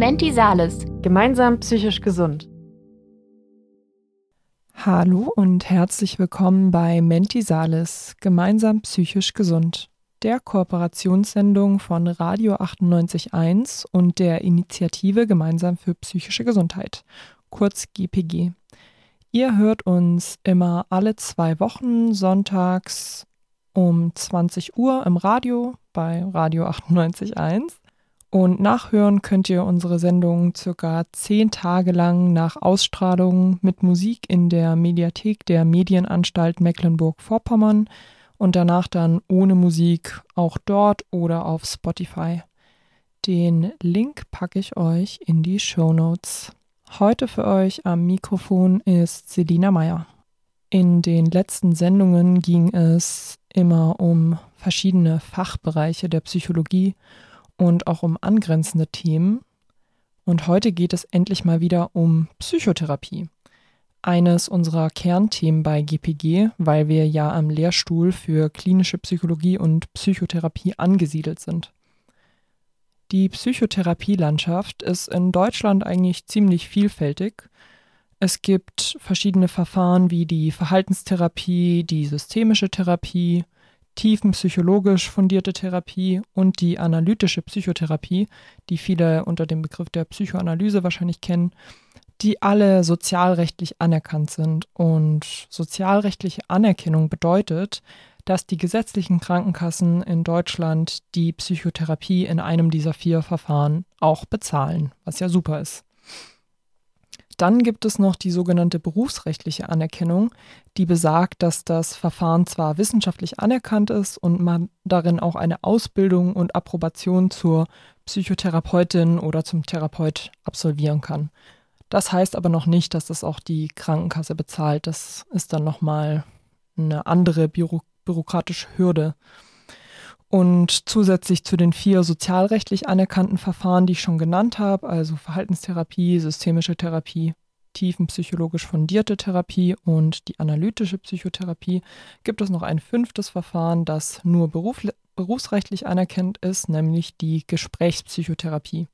Menti Sales. Gemeinsam psychisch gesund. Hallo und herzlich willkommen bei Menti Sales. Gemeinsam psychisch gesund. Der Kooperationssendung von Radio 98.1 und der Initiative Gemeinsam für psychische Gesundheit, kurz GPG. Ihr hört uns immer alle zwei Wochen sonntags um 20 Uhr im Radio bei Radio 98.1 und nachhören könnt ihr unsere Sendung circa zehn Tage lang nach Ausstrahlung mit Musik in der Mediathek der Medienanstalt Mecklenburg-Vorpommern und danach dann ohne Musik auch dort oder auf Spotify. Den Link packe ich euch in die Show Notes. Heute für euch am Mikrofon ist Selina Meyer. In den letzten Sendungen ging es immer um verschiedene Fachbereiche der Psychologie und auch um angrenzende Themen. Und heute geht es endlich mal wieder um Psychotherapie. Eines unserer Kernthemen bei GPG, weil wir ja am Lehrstuhl für klinische Psychologie und Psychotherapie angesiedelt sind. Die Psychotherapielandschaft ist in Deutschland eigentlich ziemlich vielfältig. Es gibt verschiedene Verfahren wie die Verhaltenstherapie, die systemische Therapie, tiefenpsychologisch fundierte Therapie und die analytische Psychotherapie, die viele unter dem Begriff der Psychoanalyse wahrscheinlich kennen, die alle sozialrechtlich anerkannt sind. Und sozialrechtliche Anerkennung bedeutet, dass die gesetzlichen Krankenkassen in Deutschland die Psychotherapie in einem dieser vier Verfahren auch bezahlen, was ja super ist. Dann gibt es noch die sogenannte berufsrechtliche Anerkennung, die besagt, dass das Verfahren zwar wissenschaftlich anerkannt ist und man darin auch eine Ausbildung und Approbation zur Psychotherapeutin oder zum Therapeut absolvieren kann. Das heißt aber noch nicht, dass das auch die Krankenkasse bezahlt. Das ist dann nochmal eine andere Büro bürokratische Hürde. Und zusätzlich zu den vier sozialrechtlich anerkannten Verfahren, die ich schon genannt habe, also Verhaltenstherapie, systemische Therapie, tiefenpsychologisch fundierte Therapie und die analytische Psychotherapie, gibt es noch ein fünftes Verfahren, das nur beruf, berufsrechtlich anerkannt ist, nämlich die Gesprächspsychotherapie.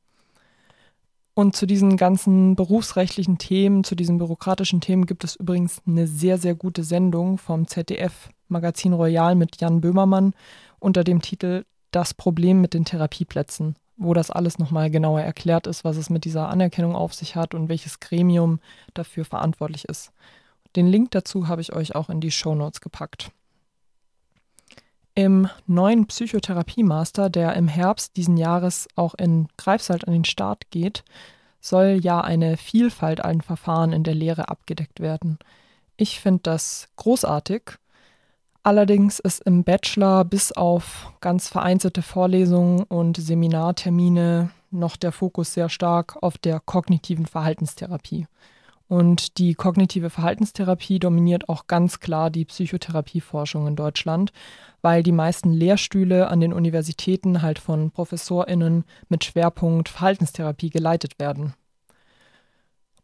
Und zu diesen ganzen berufsrechtlichen Themen, zu diesen bürokratischen Themen gibt es übrigens eine sehr, sehr gute Sendung vom ZDF Magazin Royal mit Jan Böhmermann unter dem Titel Das Problem mit den Therapieplätzen, wo das alles nochmal genauer erklärt ist, was es mit dieser Anerkennung auf sich hat und welches Gremium dafür verantwortlich ist. Den Link dazu habe ich euch auch in die Show Notes gepackt. Im neuen Psychotherapie-Master, der im Herbst diesen Jahres auch in Greifswald an den Start geht, soll ja eine Vielfalt an Verfahren in der Lehre abgedeckt werden. Ich finde das großartig Allerdings ist im Bachelor bis auf ganz vereinzelte Vorlesungen und Seminartermine noch der Fokus sehr stark auf der kognitiven Verhaltenstherapie. Und die kognitive Verhaltenstherapie dominiert auch ganz klar die Psychotherapieforschung in Deutschland, weil die meisten Lehrstühle an den Universitäten halt von Professorinnen mit Schwerpunkt Verhaltenstherapie geleitet werden.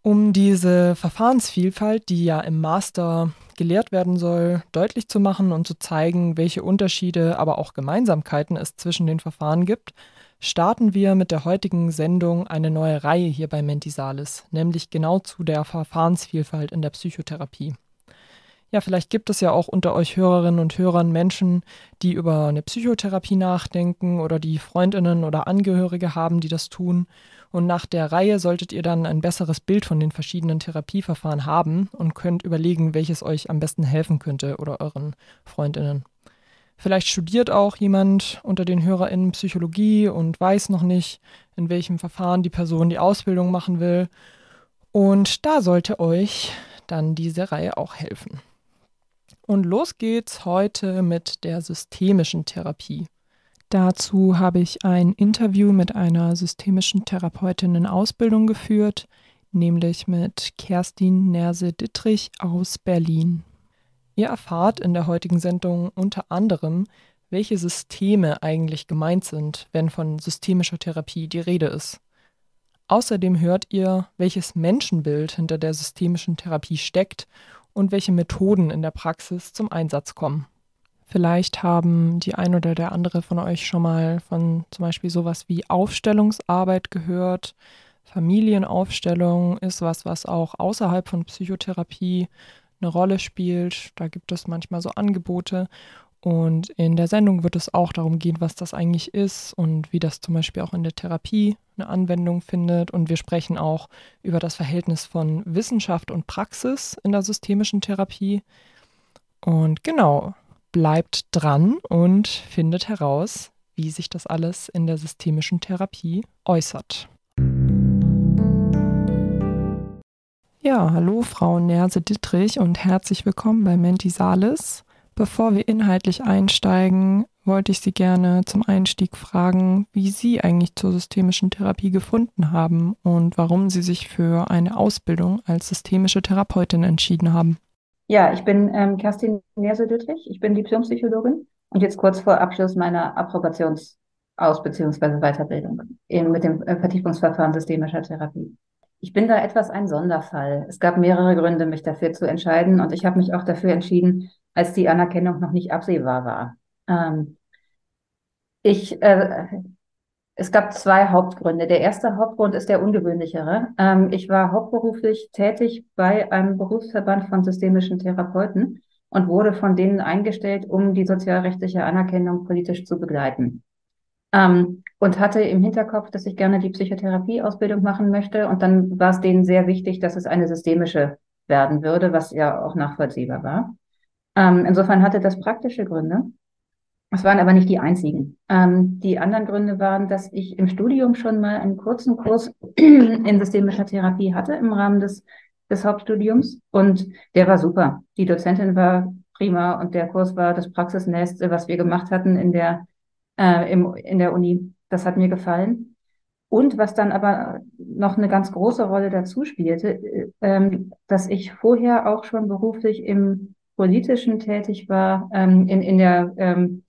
Um diese Verfahrensvielfalt, die ja im Master gelehrt werden soll, deutlich zu machen und zu zeigen, welche Unterschiede, aber auch Gemeinsamkeiten es zwischen den Verfahren gibt, starten wir mit der heutigen Sendung eine neue Reihe hier bei Mentisalis, nämlich genau zu der Verfahrensvielfalt in der Psychotherapie. Ja, vielleicht gibt es ja auch unter euch Hörerinnen und Hörern Menschen, die über eine Psychotherapie nachdenken oder die Freundinnen oder Angehörige haben, die das tun und nach der Reihe solltet ihr dann ein besseres Bild von den verschiedenen Therapieverfahren haben und könnt überlegen, welches euch am besten helfen könnte oder euren Freundinnen. Vielleicht studiert auch jemand unter den HörerInnen Psychologie und weiß noch nicht, in welchem Verfahren die Person die Ausbildung machen will. Und da sollte euch dann diese Reihe auch helfen. Und los geht's heute mit der systemischen Therapie. Dazu habe ich ein Interview mit einer systemischen Therapeutin in Ausbildung geführt, nämlich mit Kerstin Nerse-Dittrich aus Berlin. Ihr erfahrt in der heutigen Sendung unter anderem, welche Systeme eigentlich gemeint sind, wenn von systemischer Therapie die Rede ist. Außerdem hört ihr, welches Menschenbild hinter der systemischen Therapie steckt und welche Methoden in der Praxis zum Einsatz kommen. Vielleicht haben die ein oder der andere von euch schon mal von zum Beispiel sowas wie Aufstellungsarbeit gehört, Familienaufstellung ist was, was auch außerhalb von Psychotherapie eine Rolle spielt. Da gibt es manchmal so Angebote. Und in der Sendung wird es auch darum gehen, was das eigentlich ist und wie das zum Beispiel auch in der Therapie eine Anwendung findet. Und wir sprechen auch über das Verhältnis von Wissenschaft und Praxis in der systemischen Therapie. Und genau, bleibt dran und findet heraus, wie sich das alles in der systemischen Therapie äußert. Ja, hallo Frau Nerse Dittrich und herzlich willkommen bei Menti Salis. Bevor wir inhaltlich einsteigen, wollte ich Sie gerne zum Einstieg fragen, wie Sie eigentlich zur systemischen Therapie gefunden haben und warum Sie sich für eine Ausbildung als systemische Therapeutin entschieden haben. Ja, ich bin ähm, Kerstin Nerse-Dittrich. Ich bin Diplompsychologin und jetzt kurz vor Abschluss meiner Approbations- aus- bzw. Weiterbildung in, mit dem äh, Vertiefungsverfahren systemischer Therapie. Ich bin da etwas ein Sonderfall. Es gab mehrere Gründe, mich dafür zu entscheiden und ich habe mich auch dafür entschieden, als die Anerkennung noch nicht absehbar war. Ähm, ich, äh, es gab zwei Hauptgründe. Der erste Hauptgrund ist der ungewöhnlichere. Ähm, ich war hauptberuflich tätig bei einem Berufsverband von systemischen Therapeuten und wurde von denen eingestellt, um die sozialrechtliche Anerkennung politisch zu begleiten. Ähm, und hatte im Hinterkopf, dass ich gerne die Psychotherapieausbildung machen möchte. Und dann war es denen sehr wichtig, dass es eine systemische werden würde, was ja auch nachvollziehbar war. Ähm, insofern hatte das praktische Gründe. Es waren aber nicht die einzigen. Ähm, die anderen Gründe waren, dass ich im Studium schon mal einen kurzen Kurs in systemischer Therapie hatte im Rahmen des, des Hauptstudiums und der war super. Die Dozentin war prima und der Kurs war das Praxisnächste, was wir gemacht hatten in der, äh, im, in der Uni. Das hat mir gefallen. Und was dann aber noch eine ganz große Rolle dazu spielte, äh, ähm, dass ich vorher auch schon beruflich im Politischen tätig war, ähm, in, in der, ähm,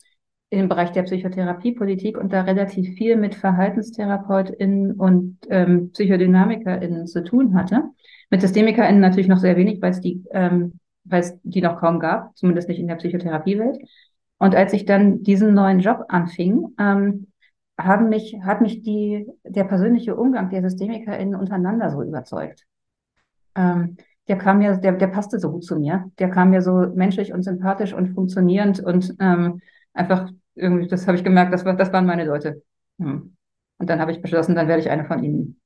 im Bereich der Psychotherapiepolitik und da relativ viel mit VerhaltenstherapeutInnen und ähm, PsychodynamikerInnen zu tun hatte. Mit SystemikerInnen natürlich noch sehr wenig, weil es die, ähm, weil es die noch kaum gab, zumindest nicht in der Psychotherapiewelt. Und als ich dann diesen neuen Job anfing, ähm, haben mich, hat mich die, der persönliche Umgang der SystemikerInnen untereinander so überzeugt. Ähm, der kam mir, der, der passte so gut zu mir. Der kam mir so menschlich und sympathisch und funktionierend und ähm, einfach irgendwie, das habe ich gemerkt, das, war, das waren meine Leute. Hm. Und dann habe ich beschlossen, dann werde ich eine von ihnen.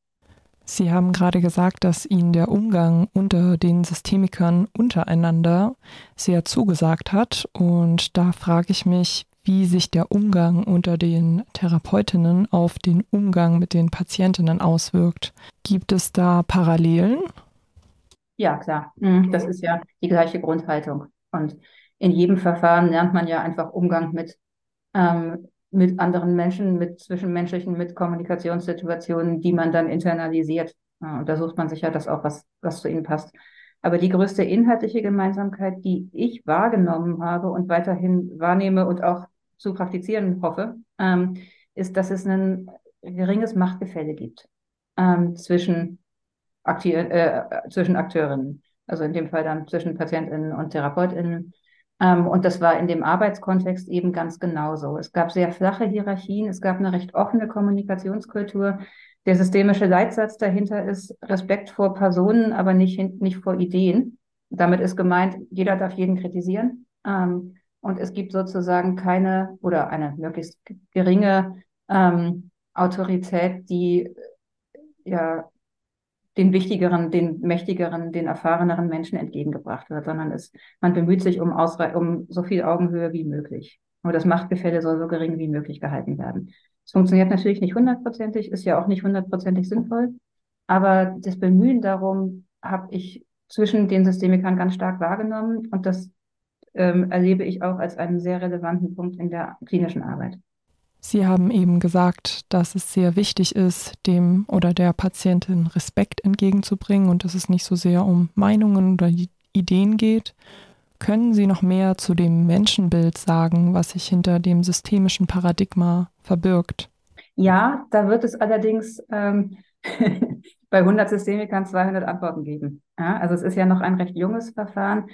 Sie haben gerade gesagt, dass Ihnen der Umgang unter den Systemikern untereinander sehr zugesagt hat. Und da frage ich mich, wie sich der Umgang unter den Therapeutinnen auf den Umgang mit den Patientinnen auswirkt. Gibt es da Parallelen? Ja, klar. Mhm, das ist ja die gleiche Grundhaltung. Und in jedem Verfahren lernt man ja einfach Umgang mit, ähm, mit anderen Menschen, mit zwischenmenschlichen, mit Kommunikationssituationen, die man dann internalisiert. Ja, und da sucht man sich ja das auch, was, was zu ihnen passt. Aber die größte inhaltliche Gemeinsamkeit, die ich wahrgenommen habe und weiterhin wahrnehme und auch zu praktizieren hoffe, ähm, ist, dass es ein geringes Machtgefälle gibt ähm, zwischen Akti äh, zwischen Akteurinnen, also in dem Fall dann zwischen PatientInnen und TherapeutInnen. Ähm, und das war in dem Arbeitskontext eben ganz genauso. Es gab sehr flache Hierarchien, es gab eine recht offene Kommunikationskultur. Der systemische Leitsatz dahinter ist Respekt vor Personen, aber nicht, nicht vor Ideen. Damit ist gemeint, jeder darf jeden kritisieren. Ähm, und es gibt sozusagen keine oder eine möglichst geringe ähm, Autorität, die ja den wichtigeren, den mächtigeren, den erfahreneren Menschen entgegengebracht wird, sondern es, man bemüht sich um, Ausre um so viel Augenhöhe wie möglich. Und das Machtgefälle soll so gering wie möglich gehalten werden. Es funktioniert natürlich nicht hundertprozentig, ist ja auch nicht hundertprozentig sinnvoll, aber das Bemühen darum habe ich zwischen den Systemikern ganz stark wahrgenommen und das ähm, erlebe ich auch als einen sehr relevanten Punkt in der klinischen Arbeit. Sie haben eben gesagt, dass es sehr wichtig ist, dem oder der Patientin Respekt entgegenzubringen und dass es nicht so sehr um Meinungen oder Ideen geht. Können Sie noch mehr zu dem Menschenbild sagen, was sich hinter dem systemischen Paradigma verbirgt? Ja, da wird es allerdings ähm, bei 100 Systemikern 200 Antworten geben. Ja, also es ist ja noch ein recht junges Verfahren.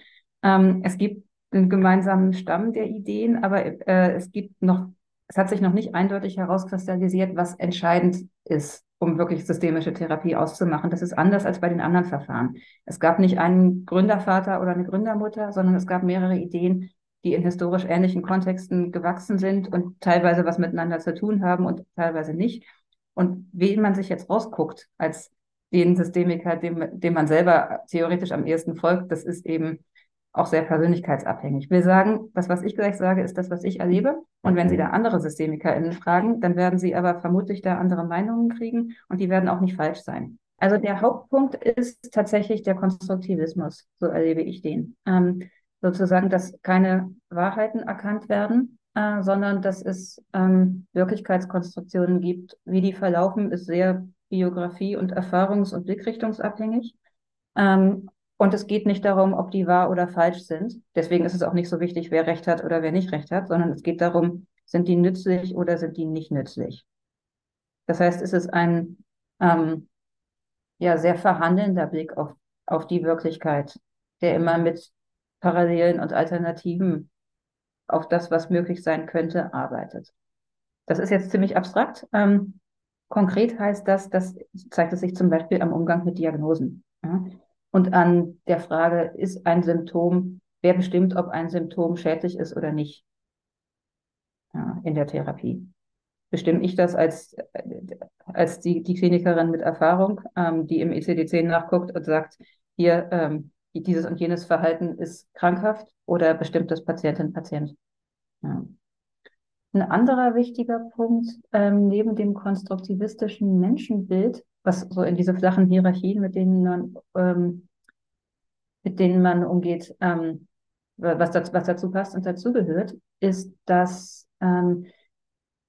Ähm, es gibt einen gemeinsamen Stamm der Ideen, aber äh, es gibt noch es hat sich noch nicht eindeutig herauskristallisiert, was entscheidend ist, um wirklich systemische Therapie auszumachen. Das ist anders als bei den anderen Verfahren. Es gab nicht einen Gründervater oder eine Gründermutter, sondern es gab mehrere Ideen, die in historisch ähnlichen Kontexten gewachsen sind und teilweise was miteinander zu tun haben und teilweise nicht. Und wen man sich jetzt rausguckt als den Systemiker, dem, dem man selber theoretisch am ehesten folgt, das ist eben auch sehr persönlichkeitsabhängig. Wir sagen, das, was ich gleich sage, ist das, was ich erlebe. Und wenn Sie da andere SystemikerInnen fragen, dann werden Sie aber vermutlich da andere Meinungen kriegen und die werden auch nicht falsch sein. Also der Hauptpunkt ist tatsächlich der Konstruktivismus, so erlebe ich den. Ähm, sozusagen, dass keine Wahrheiten erkannt werden, äh, sondern dass es ähm, Wirklichkeitskonstruktionen gibt. Wie die verlaufen, ist sehr biografie- und erfahrungs- und blickrichtungsabhängig. Ähm, und es geht nicht darum, ob die wahr oder falsch sind. Deswegen ist es auch nicht so wichtig, wer recht hat oder wer nicht recht hat, sondern es geht darum, sind die nützlich oder sind die nicht nützlich. Das heißt, es ist ein ähm, ja, sehr verhandelnder Blick auf, auf die Wirklichkeit, der immer mit Parallelen und Alternativen auf das, was möglich sein könnte, arbeitet. Das ist jetzt ziemlich abstrakt. Ähm, konkret heißt das, das zeigt es sich zum Beispiel am Umgang mit Diagnosen. Ja? Und an der Frage, ist ein Symptom, wer bestimmt, ob ein Symptom schädlich ist oder nicht ja, in der Therapie. Bestimme ich das als, als die, die Klinikerin mit Erfahrung, ähm, die im ECD-10 nachguckt und sagt, hier, ähm, dieses und jenes Verhalten ist krankhaft oder bestimmt das Patientin, Patient. Ja. Ein anderer wichtiger Punkt ähm, neben dem konstruktivistischen Menschenbild, was so in diese flachen Hierarchien, mit denen man, ähm, mit denen man umgeht, ähm, was, dazu, was dazu passt und dazugehört, ist, dass ähm,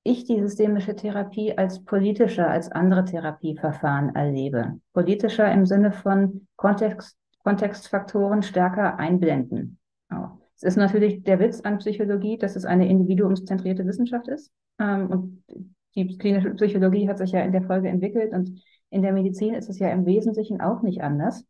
ich die systemische Therapie als politischer als andere Therapieverfahren erlebe. Politischer im Sinne von Kontext, Kontextfaktoren stärker einblenden. Ja. Es ist natürlich der Witz an Psychologie, dass es eine individuumszentrierte Wissenschaft ist. Ähm, und die klinische Psychologie hat sich ja in der Folge entwickelt und in der Medizin ist es ja im Wesentlichen auch nicht anders.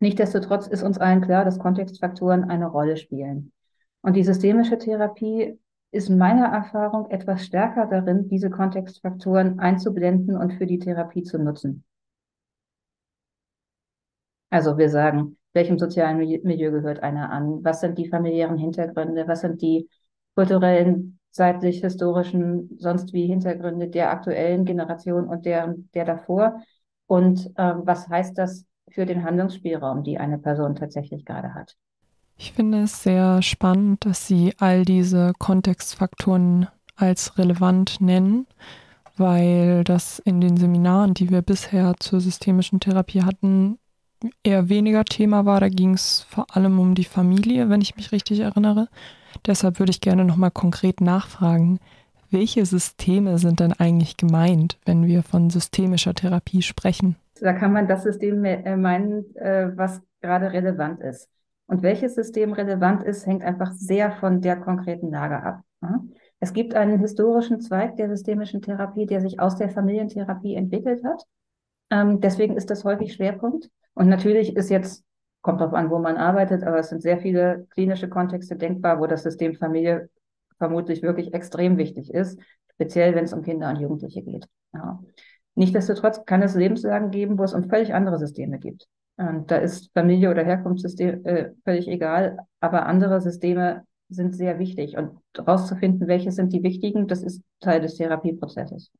Nichtsdestotrotz ist uns allen klar, dass Kontextfaktoren eine Rolle spielen. Und die systemische Therapie ist meiner Erfahrung etwas stärker darin, diese Kontextfaktoren einzublenden und für die Therapie zu nutzen. Also wir sagen, welchem sozialen Milieu gehört einer an? Was sind die familiären Hintergründe? Was sind die kulturellen, zeitlich, historischen, sonst wie Hintergründe der aktuellen Generation und der, der davor? Und ähm, was heißt das für den Handlungsspielraum, die eine Person tatsächlich gerade hat? Ich finde es sehr spannend, dass Sie all diese Kontextfaktoren als relevant nennen, weil das in den Seminaren, die wir bisher zur systemischen Therapie hatten, eher weniger Thema war. Da ging es vor allem um die Familie, wenn ich mich richtig erinnere. Deshalb würde ich gerne nochmal konkret nachfragen, welche Systeme sind denn eigentlich gemeint, wenn wir von systemischer Therapie sprechen? Da kann man das System äh, meinen, äh, was gerade relevant ist. Und welches System relevant ist, hängt einfach sehr von der konkreten Lage ab. Es gibt einen historischen Zweig der systemischen Therapie, der sich aus der Familientherapie entwickelt hat. Ähm, deswegen ist das häufig Schwerpunkt. Und natürlich ist jetzt, kommt darauf an, wo man arbeitet, aber es sind sehr viele klinische Kontexte denkbar, wo das System Familie vermutlich wirklich extrem wichtig ist, speziell wenn es um Kinder und Jugendliche geht. Ja. Nichtsdestotrotz kann es Lebenslagen geben, wo es um völlig andere Systeme gibt. Und da ist Familie oder Herkunftssystem äh, völlig egal, aber andere Systeme sind sehr wichtig. Und herauszufinden, welche sind die wichtigen, das ist Teil des Therapieprozesses.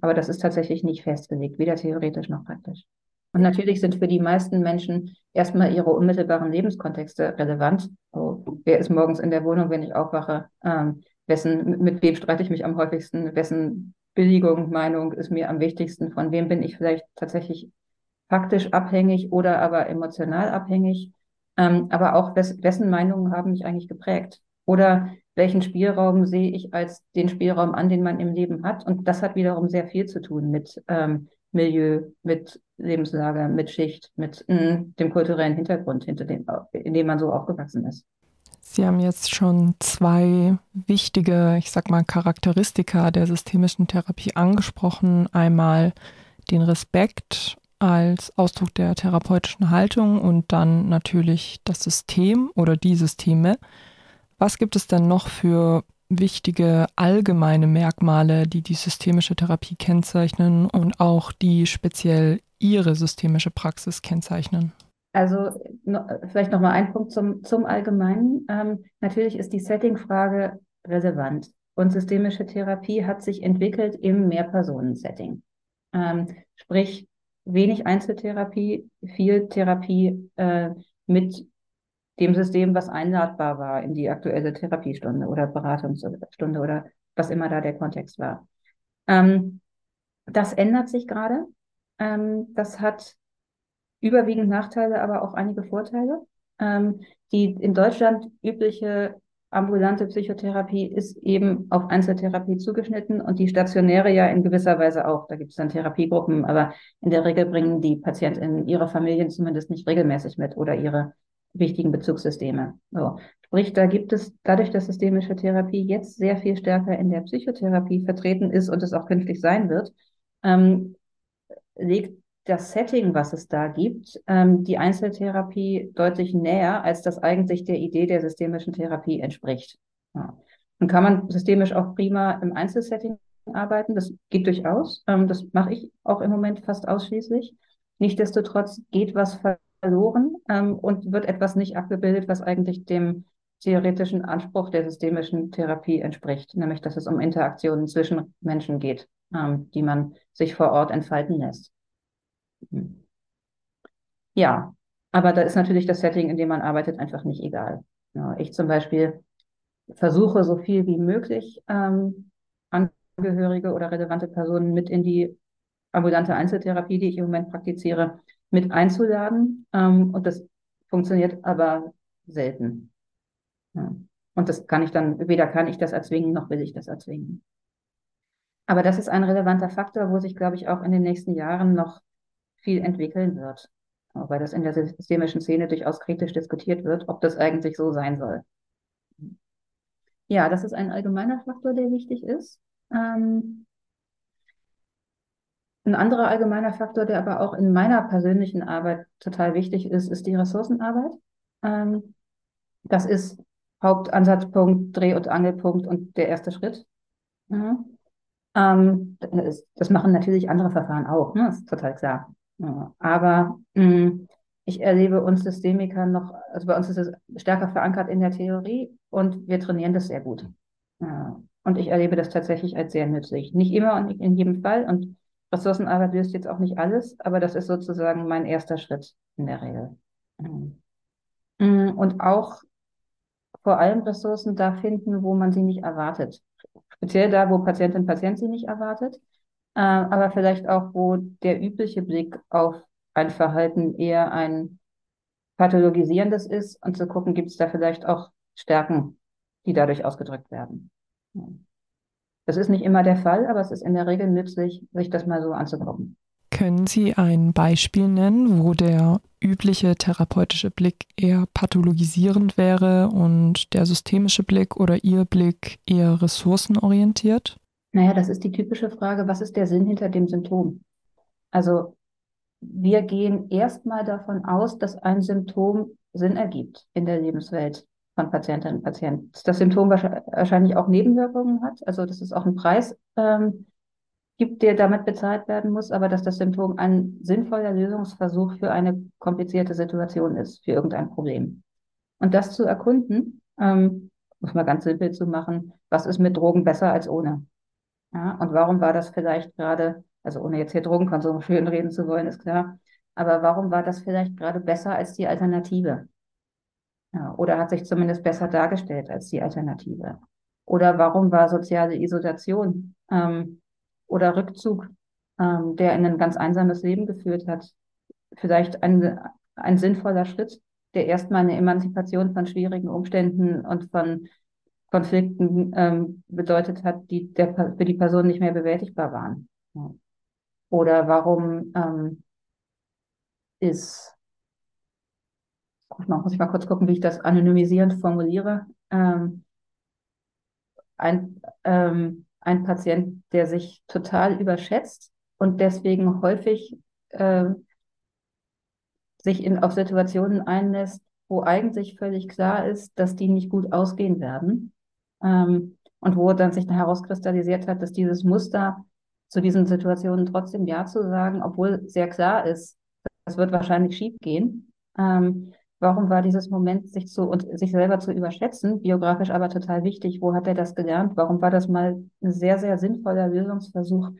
Aber das ist tatsächlich nicht festgelegt, weder theoretisch noch praktisch. Und natürlich sind für die meisten Menschen erstmal ihre unmittelbaren Lebenskontexte relevant. Oh, wer ist morgens in der Wohnung, wenn ich aufwache? Ähm, wessen, mit wem streite ich mich am häufigsten? Wessen Billigung, Meinung ist mir am wichtigsten? Von wem bin ich vielleicht tatsächlich faktisch abhängig oder aber emotional abhängig? Ähm, aber auch wes wessen Meinungen haben mich eigentlich geprägt? Oder welchen Spielraum sehe ich als den Spielraum an, den man im Leben hat? Und das hat wiederum sehr viel zu tun mit ähm, Milieu, mit Lebenslage, mit Schicht, mit mh, mm, dem kulturellen Hintergrund, hinter dem, in dem man so aufgewachsen ist. Sie haben jetzt schon zwei wichtige, ich sag mal, Charakteristika der systemischen Therapie angesprochen. Einmal den Respekt als Ausdruck der therapeutischen Haltung und dann natürlich das System oder die Systeme. Was gibt es denn noch für wichtige allgemeine Merkmale, die die systemische Therapie kennzeichnen und auch die speziell Ihre systemische Praxis kennzeichnen? Also no, vielleicht noch mal ein Punkt zum, zum Allgemeinen. Ähm, natürlich ist die Setting-Frage relevant und systemische Therapie hat sich entwickelt im Mehrpersonen-Setting. Ähm, sprich, wenig Einzeltherapie, viel Therapie äh, mit dem System, was einladbar war in die aktuelle Therapiestunde oder Beratungsstunde oder was immer da der Kontext war. Ähm, das ändert sich gerade. Ähm, das hat überwiegend Nachteile, aber auch einige Vorteile. Ähm, die in Deutschland übliche ambulante Psychotherapie ist eben auf Einzeltherapie zugeschnitten und die stationäre ja in gewisser Weise auch. Da gibt es dann Therapiegruppen, aber in der Regel bringen die Patientinnen ihre Familien zumindest nicht regelmäßig mit oder ihre wichtigen Bezugssysteme. So. Sprich, da gibt es dadurch, dass systemische Therapie jetzt sehr viel stärker in der Psychotherapie vertreten ist und es auch künftig sein wird, ähm, legt das Setting, was es da gibt, ähm, die Einzeltherapie deutlich näher, als das eigentlich der Idee der systemischen Therapie entspricht. Ja. Dann kann man systemisch auch prima im Einzelsetting arbeiten. Das geht durchaus. Ähm, das mache ich auch im Moment fast ausschließlich. Nichtsdestotrotz geht was verloren ähm, und wird etwas nicht abgebildet, was eigentlich dem theoretischen Anspruch der systemischen Therapie entspricht, nämlich dass es um Interaktionen zwischen Menschen geht, ähm, die man sich vor Ort entfalten lässt. Ja, aber da ist natürlich das Setting, in dem man arbeitet, einfach nicht egal. Ja, ich zum Beispiel versuche so viel wie möglich ähm, Angehörige oder relevante Personen mit in die ambulante Einzeltherapie, die ich im Moment praktiziere, mit einzuladen. Ähm, und das funktioniert aber selten. Ja. Und das kann ich dann, weder kann ich das erzwingen, noch will ich das erzwingen. Aber das ist ein relevanter Faktor, wo sich, glaube ich, auch in den nächsten Jahren noch viel entwickeln wird. Weil das in der systemischen Szene durchaus kritisch diskutiert wird, ob das eigentlich so sein soll. Ja, das ist ein allgemeiner Faktor, der wichtig ist. Ähm, ein anderer allgemeiner Faktor, der aber auch in meiner persönlichen Arbeit total wichtig ist, ist die Ressourcenarbeit. Ähm, das ist Hauptansatzpunkt, Dreh- und Angelpunkt und der erste Schritt. Mhm. Ähm, das, das, machen natürlich andere Verfahren auch, ne? Das ist total klar. Ja, aber mh, mm, ich erlebe uns Systemiker noch, also bei uns ist es stärker verankert in der Theorie und wir trainieren das sehr gut. Ja, und ich erlebe das tatsächlich als sehr nützlich. Nicht immer und nicht in jedem Fall. Und Ressourcenarbeit löst jetzt auch nicht alles, aber das ist sozusagen mein erster Schritt in der Regel. Mm, und auch vor allem Ressourcen da finden, wo man sie nicht erwartet. Speziell da, wo Patientin Patient sie nicht erwartet äh, aber vielleicht auch, wo der übliche Blick auf ein Verhalten eher ein pathologisierendes ist und zu gucken, gibt es da vielleicht auch Stärken, die dadurch ausgedrückt werden. Das ist nicht immer der Fall, aber es ist in der Regel nützlich, sich das mal so anzugucken. Können Sie ein Beispiel nennen, wo der übliche therapeutische Blick eher pathologisierend wäre und der systemische Blick oder Ihr Blick eher ressourcenorientiert? Naja, das ist die typische Frage, was ist der Sinn hinter dem Symptom? Also wir gehen erstmal davon aus, dass ein Symptom Sinn ergibt in der Lebenswelt von Patientinnen und Patienten. Das Symptom wahrscheinlich auch Nebenwirkungen hat, also dass es auch einen Preis ähm, gibt, der damit bezahlt werden muss, aber dass das Symptom ein sinnvoller Lösungsversuch für eine komplizierte Situation ist, für irgendein Problem. Und das zu erkunden, ähm, muss man ganz simpel zu machen, was ist mit Drogen besser als ohne? Ja, und warum war das vielleicht gerade, also ohne jetzt hier Drogenkonsum schön reden zu wollen, ist klar, aber warum war das vielleicht gerade besser als die Alternative? Ja, oder hat sich zumindest besser dargestellt als die Alternative? Oder warum war soziale Isolation ähm, oder Rückzug, ähm, der in ein ganz einsames Leben geführt hat, vielleicht ein, ein sinnvoller Schritt, der erstmal eine Emanzipation von schwierigen Umständen und von Konflikten ähm, bedeutet hat, die der, für die Person nicht mehr bewältigbar waren. Ja. Oder warum ähm, ist, muss ich mal kurz gucken, wie ich das anonymisierend formuliere, ähm, ein, ähm, ein Patient, der sich total überschätzt und deswegen häufig äh, sich in, auf Situationen einlässt, wo eigentlich völlig klar ist, dass die nicht gut ausgehen werden ähm, und wo dann sich herauskristallisiert hat, dass dieses Muster zu diesen Situationen trotzdem Ja zu sagen, obwohl sehr klar ist, das wird wahrscheinlich schief gehen. Ähm, warum war dieses Moment, sich zu und sich selber zu überschätzen, biografisch aber total wichtig? Wo hat er das gelernt? Warum war das mal ein sehr, sehr sinnvoller Lösungsversuch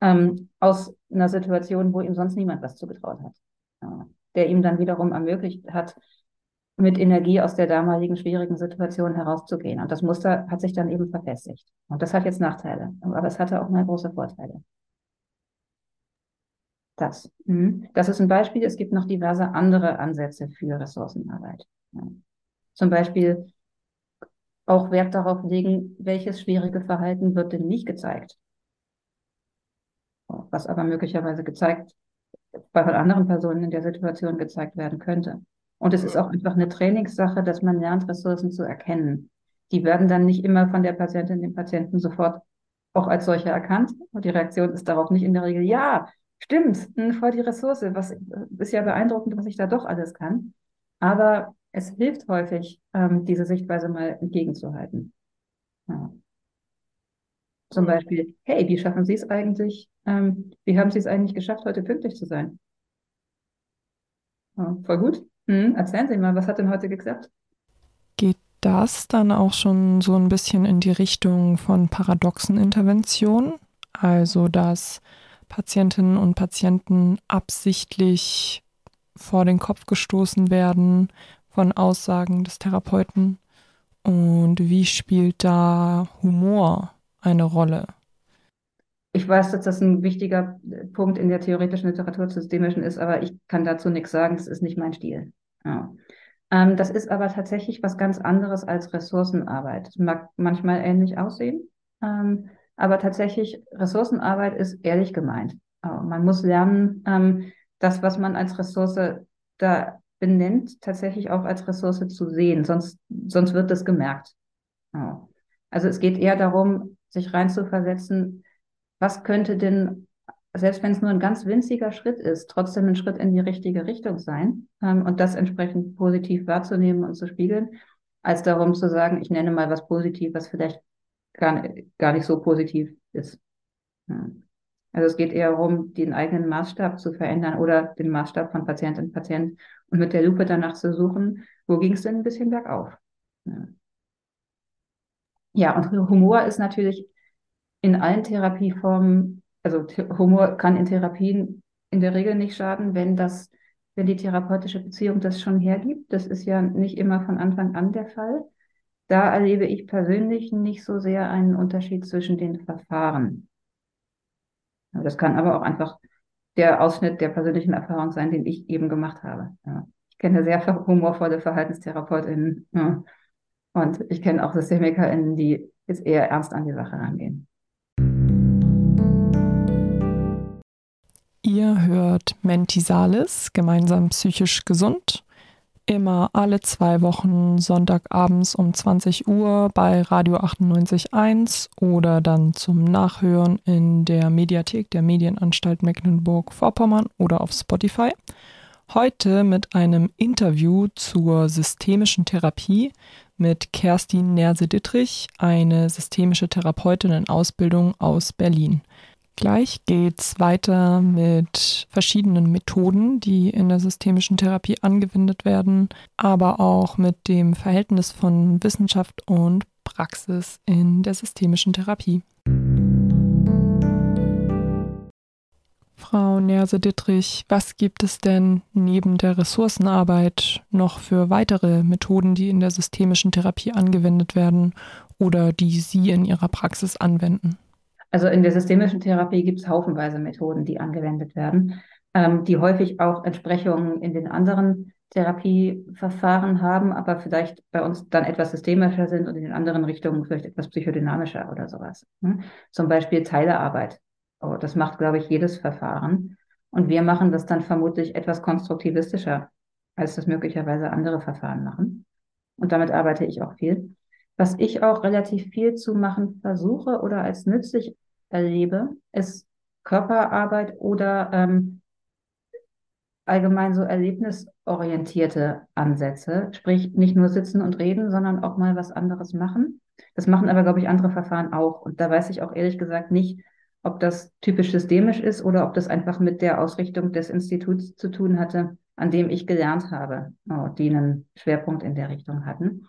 ähm, aus einer Situation, wo ihm sonst niemand was zugetraut hat? Ja, der ihm dann wiederum ermöglicht hat, mit Energie aus der damaligen schwierigen Situation herauszugehen. Und das Muster hat sich dann eben verfestigt. Und das hat jetzt Nachteile, aber es hatte auch mal große Vorteile. Das. Mhm. Das ist ein Beispiel. Es gibt noch diverse andere Ansätze für Ressourcenarbeit. Zum Beispiel auch Wert darauf legen, welches schwierige Verhalten wird denn nicht gezeigt. Was aber möglicherweise gezeigt, bei anderen Personen in der Situation gezeigt werden könnte. Und es ist auch einfach eine Trainingssache, dass man lernt, Ressourcen zu erkennen. Die werden dann nicht immer von der Patientin, dem Patienten sofort auch als solche erkannt. Und die Reaktion ist darauf nicht in der Regel, ja, stimmt, hm, voll die Ressource, was ist ja beeindruckend, was ich da doch alles kann. Aber es hilft häufig, ähm, diese Sichtweise mal entgegenzuhalten. Ja. Zum Beispiel, hey, wie schaffen Sie es eigentlich? Ähm, wie haben Sie es eigentlich geschafft, heute pünktlich zu sein? Ja, voll gut. Hm, erzählen Sie mal, was hat denn heute geklappt? Geht das dann auch schon so ein bisschen in die Richtung von paradoxen Interventionen? Also, dass Patientinnen und Patienten absichtlich vor den Kopf gestoßen werden von Aussagen des Therapeuten? Und wie spielt da Humor eine Rolle? Ich weiß, dass das ein wichtiger Punkt in der theoretischen Literatur zu systemischen ist, aber ich kann dazu nichts sagen. Das ist nicht mein Stil. Ja. Ähm, das ist aber tatsächlich was ganz anderes als Ressourcenarbeit. Das mag manchmal ähnlich aussehen, ähm, aber tatsächlich Ressourcenarbeit ist ehrlich gemeint. Man muss lernen, ähm, das, was man als Ressource da benennt, tatsächlich auch als Ressource zu sehen, sonst, sonst wird das gemerkt. Ja. Also es geht eher darum, sich reinzuversetzen, was könnte denn selbst wenn es nur ein ganz winziger Schritt ist, trotzdem ein Schritt in die richtige Richtung sein ähm, und das entsprechend positiv wahrzunehmen und zu spiegeln, als darum zu sagen, ich nenne mal was positiv, was vielleicht gar, gar nicht so positiv ist. Also es geht eher darum, den eigenen Maßstab zu verändern oder den Maßstab von Patient und Patient und mit der Lupe danach zu suchen, wo ging es denn ein bisschen bergauf. Ja, und Humor ist natürlich in allen Therapieformen also Humor kann in Therapien in der Regel nicht schaden, wenn das, wenn die therapeutische Beziehung das schon hergibt. Das ist ja nicht immer von Anfang an der Fall. Da erlebe ich persönlich nicht so sehr einen Unterschied zwischen den Verfahren. Das kann aber auch einfach der Ausschnitt der persönlichen Erfahrung sein, den ich eben gemacht habe. Ja. Ich kenne sehr humorvolle VerhaltenstherapeutInnen ja. und ich kenne auch SystemikerInnen, die jetzt eher ernst an die Sache rangehen. Ihr hört Mentisalis, gemeinsam psychisch gesund. Immer alle zwei Wochen Sonntagabends um 20 Uhr bei Radio 98.1 oder dann zum Nachhören in der Mediathek der Medienanstalt Mecklenburg-Vorpommern oder auf Spotify. Heute mit einem Interview zur systemischen Therapie mit Kerstin Nerse-Dittrich, eine systemische Therapeutin in Ausbildung aus Berlin. Gleich geht's weiter mit verschiedenen Methoden, die in der systemischen Therapie angewendet werden, aber auch mit dem Verhältnis von Wissenschaft und Praxis in der systemischen Therapie. Frau Nerse-Dittrich, was gibt es denn neben der Ressourcenarbeit noch für weitere Methoden, die in der systemischen Therapie angewendet werden oder die Sie in Ihrer Praxis anwenden? Also in der systemischen Therapie gibt es haufenweise Methoden, die angewendet werden, ähm, die häufig auch Entsprechungen in den anderen Therapieverfahren haben, aber vielleicht bei uns dann etwas systemischer sind und in den anderen Richtungen vielleicht etwas psychodynamischer oder sowas. Hm? Zum Beispiel Teilearbeit. Oh, das macht, glaube ich, jedes Verfahren. Und wir machen das dann vermutlich etwas konstruktivistischer, als das möglicherweise andere Verfahren machen. Und damit arbeite ich auch viel. Was ich auch relativ viel zu machen versuche oder als nützlich erlebe, ist Körperarbeit oder ähm, allgemein so erlebnisorientierte Ansätze. Sprich, nicht nur sitzen und reden, sondern auch mal was anderes machen. Das machen aber, glaube ich, andere Verfahren auch. Und da weiß ich auch ehrlich gesagt nicht, ob das typisch systemisch ist oder ob das einfach mit der Ausrichtung des Instituts zu tun hatte, an dem ich gelernt habe, oh, die einen Schwerpunkt in der Richtung hatten.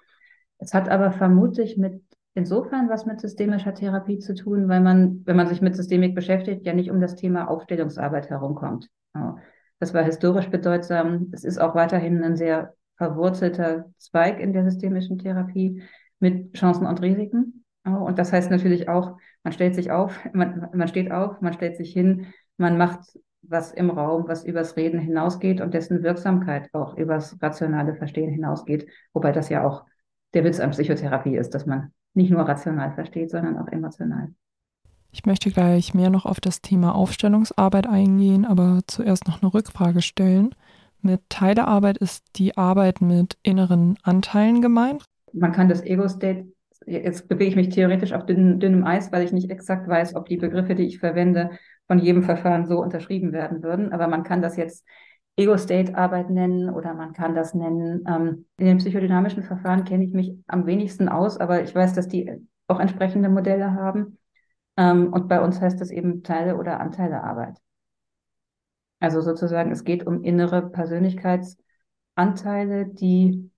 Es hat aber vermutlich mit insofern was mit systemischer Therapie zu tun, weil man, wenn man sich mit Systemik beschäftigt, ja nicht um das Thema Aufstellungsarbeit herumkommt. Das war historisch bedeutsam. Es ist auch weiterhin ein sehr verwurzelter Zweig in der systemischen Therapie mit Chancen und Risiken. Und das heißt natürlich auch, man stellt sich auf, man, man steht auf, man stellt sich hin, man macht was im Raum, was übers Reden hinausgeht und dessen Wirksamkeit auch übers rationale Verstehen hinausgeht. Wobei das ja auch der Witz an Psychotherapie ist, dass man nicht nur rational versteht, sondern auch emotional. Ich möchte gleich mehr noch auf das Thema Aufstellungsarbeit eingehen, aber zuerst noch eine Rückfrage stellen. Mit Teilearbeit ist die Arbeit mit inneren Anteilen gemeint. Man kann das Ego-State, jetzt bewege ich mich theoretisch auf dünnem, dünnem Eis, weil ich nicht exakt weiß, ob die Begriffe, die ich verwende, von jedem Verfahren so unterschrieben werden würden. Aber man kann das jetzt Ego-State-Arbeit nennen oder man kann das nennen. Ähm, in den psychodynamischen Verfahren kenne ich mich am wenigsten aus, aber ich weiß, dass die auch entsprechende Modelle haben. Ähm, und bei uns heißt das eben Teile- oder Anteilearbeit. Also sozusagen, es geht um innere Persönlichkeitsanteile, die,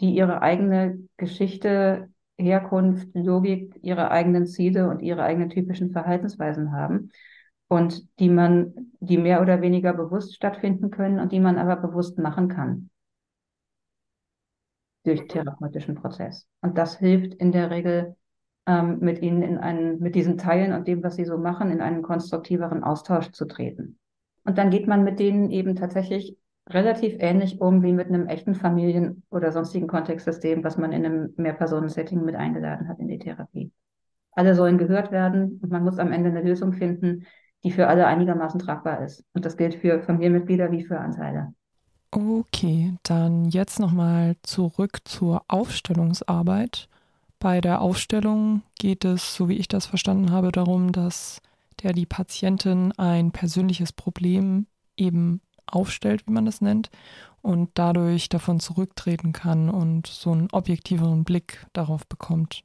die ihre eigene Geschichte, Herkunft, Logik, ihre eigenen Ziele und ihre eigenen typischen Verhaltensweisen haben und die man, die mehr oder weniger bewusst stattfinden können und die man aber bewusst machen kann durch therapeutischen Prozess. Und das hilft in der Regel ähm, mit ihnen in einen, mit diesen Teilen und dem, was sie so machen, in einen konstruktiveren Austausch zu treten. Und dann geht man mit denen eben tatsächlich relativ ähnlich um wie mit einem echten Familien- oder sonstigen Kontextsystem, was man in einem Mehrpersonen-Setting mit eingeladen hat in die Therapie. Alle sollen gehört werden und man muss am Ende eine Lösung finden, die für alle einigermaßen tragbar ist. Und das gilt für Familienmitglieder wie für Anteile. Okay, dann jetzt nochmal zurück zur Aufstellungsarbeit. Bei der Aufstellung geht es, so wie ich das verstanden habe, darum, dass der die Patientin ein persönliches Problem eben aufstellt, wie man das nennt, und dadurch davon zurücktreten kann und so einen objektiveren Blick darauf bekommt.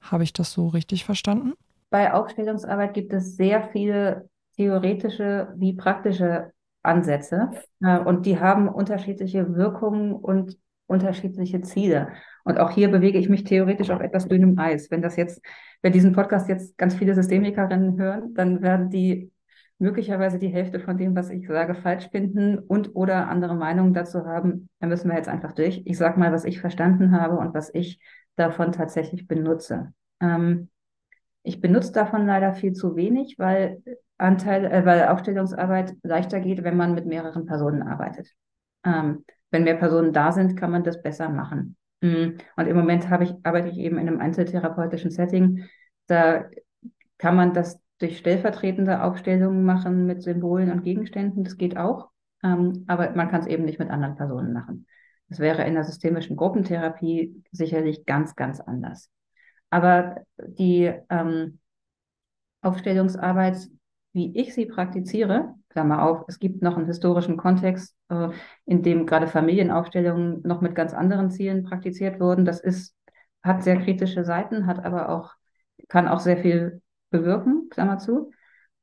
Habe ich das so richtig verstanden? Bei Aufstellungsarbeit gibt es sehr viele theoretische wie praktische Ansätze äh, und die haben unterschiedliche Wirkungen und unterschiedliche Ziele. Und auch hier bewege ich mich theoretisch auf etwas dünnem Eis. Wenn das jetzt, wenn diesen Podcast jetzt ganz viele Systemikerinnen hören, dann werden die möglicherweise die Hälfte von dem, was ich sage, falsch finden und oder andere Meinungen dazu haben. Da müssen wir jetzt einfach durch. Ich sage mal, was ich verstanden habe und was ich davon tatsächlich benutze. Ähm, ich benutze davon leider viel zu wenig, weil Anteil, äh, weil Aufstellungsarbeit leichter geht, wenn man mit mehreren Personen arbeitet. Ähm, wenn mehr Personen da sind, kann man das besser machen. Mm, und im Moment habe ich, arbeite ich eben in einem einzeltherapeutischen Setting. Da kann man das durch stellvertretende Aufstellungen machen mit Symbolen und Gegenständen. Das geht auch. Ähm, aber man kann es eben nicht mit anderen Personen machen. Das wäre in der systemischen Gruppentherapie sicherlich ganz, ganz anders. Aber die ähm, Aufstellungsarbeit, wie ich sie praktiziere, Klammer auf, es gibt noch einen historischen Kontext, äh, in dem gerade Familienaufstellungen noch mit ganz anderen Zielen praktiziert wurden. Das ist, hat sehr kritische Seiten, hat aber auch, kann auch sehr viel bewirken, Klammer zu.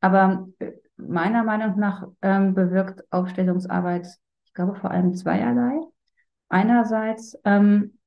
Aber äh, meiner Meinung nach ähm, bewirkt Aufstellungsarbeit, ich glaube, vor allem zweierlei. Einerseits ähm,